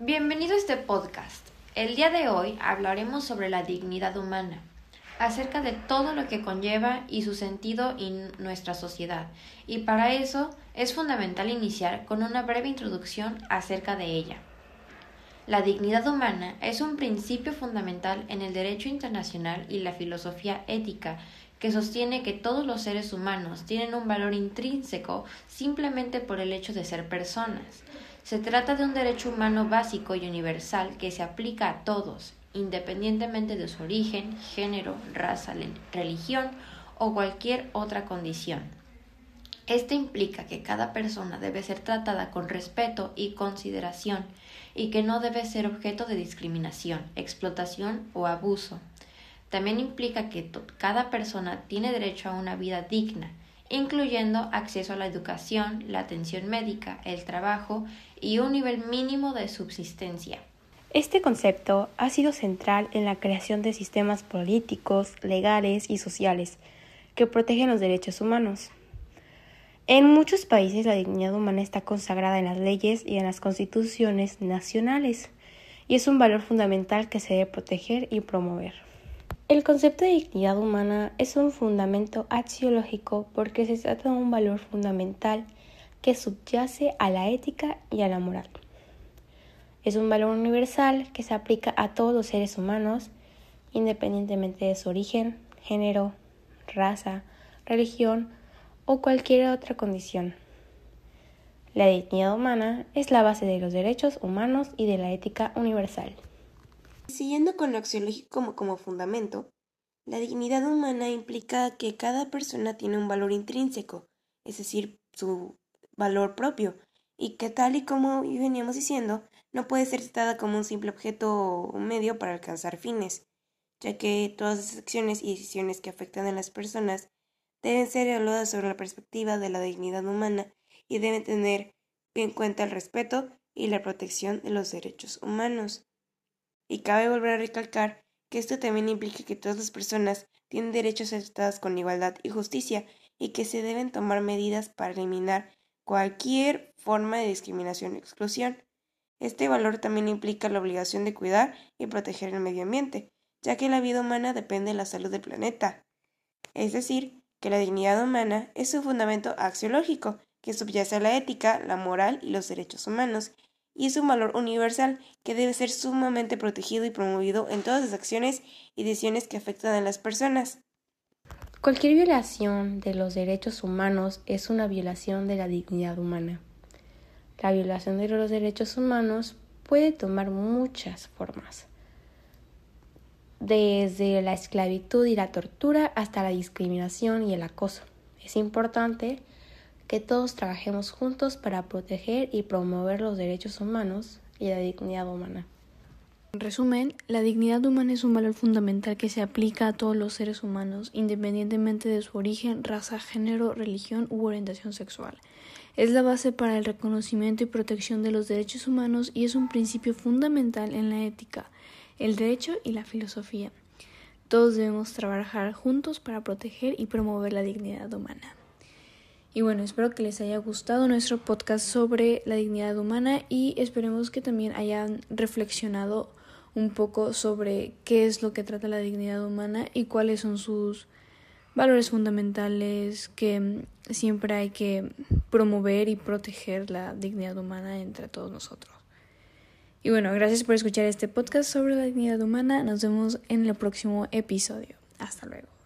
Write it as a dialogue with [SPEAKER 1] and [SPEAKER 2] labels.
[SPEAKER 1] Bienvenido a este podcast. El día de hoy hablaremos sobre la dignidad humana, acerca de todo lo que conlleva y su sentido en nuestra sociedad, y para eso es fundamental iniciar con una breve introducción acerca de ella. La dignidad humana es un principio fundamental en el derecho internacional y la filosofía ética que sostiene que todos los seres humanos tienen un valor intrínseco simplemente por el hecho de ser personas. Se trata de un derecho humano básico y universal que se aplica a todos, independientemente de su origen, género, raza, religión o cualquier otra condición. Esto implica que cada persona debe ser tratada con respeto y consideración y que no debe ser objeto de discriminación, explotación o abuso. También implica que cada persona tiene derecho a una vida digna, incluyendo acceso a la educación, la atención médica, el trabajo y un nivel mínimo de subsistencia.
[SPEAKER 2] Este concepto ha sido central en la creación de sistemas políticos, legales y sociales que protegen los derechos humanos. En muchos países la dignidad humana está consagrada en las leyes y en las constituciones nacionales, y es un valor fundamental que se debe proteger y promover. El concepto de dignidad humana es un fundamento axiológico porque se trata de un valor fundamental que subyace a la ética y a la moral. Es un valor universal que se aplica a todos los seres humanos, independientemente de su origen, género, raza, religión o cualquier otra condición. La dignidad humana es la base de los derechos humanos y de la ética universal.
[SPEAKER 3] Siguiendo con lo axiológico como, fundamento, la dignidad humana implica que cada persona tiene un valor intrínseco, es decir, su valor propio, y que tal y como veníamos diciendo, no puede ser tratada como un simple objeto o un medio para alcanzar fines, ya que todas las acciones y decisiones que afectan a las personas deben ser evaluadas sobre la perspectiva de la dignidad humana y deben tener en cuenta el respeto y la protección de los derechos humanos. Y cabe volver a recalcar que esto también implica que todas las personas tienen derechos aceptados con igualdad y justicia y que se deben tomar medidas para eliminar cualquier forma de discriminación o exclusión. Este valor también implica la obligación de cuidar y proteger el medio ambiente, ya que la vida humana depende de la salud del planeta. Es decir, que la dignidad humana es un fundamento axiológico que subyace a la ética, la moral y los derechos humanos, y es un valor universal que debe ser sumamente protegido y promovido en todas las acciones y decisiones que afectan a las personas.
[SPEAKER 2] Cualquier violación de los derechos humanos es una violación de la dignidad humana. La violación de los derechos humanos puede tomar muchas formas, desde la esclavitud y la tortura hasta la discriminación y el acoso. Es importante que todos trabajemos juntos para proteger y promover los derechos humanos y la dignidad humana.
[SPEAKER 4] En resumen, la dignidad humana es un valor fundamental que se aplica a todos los seres humanos, independientemente de su origen, raza, género, religión u orientación sexual. Es la base para el reconocimiento y protección de los derechos humanos y es un principio fundamental en la ética, el derecho y la filosofía. Todos debemos trabajar juntos para proteger y promover la dignidad humana. Y bueno, espero que les haya gustado nuestro podcast sobre la dignidad humana y esperemos que también hayan reflexionado un poco sobre qué es lo que trata la dignidad humana y cuáles son sus valores fundamentales que siempre hay que promover y proteger la dignidad humana entre todos nosotros. Y bueno, gracias por escuchar este podcast sobre la dignidad humana. Nos vemos en el próximo episodio. Hasta luego.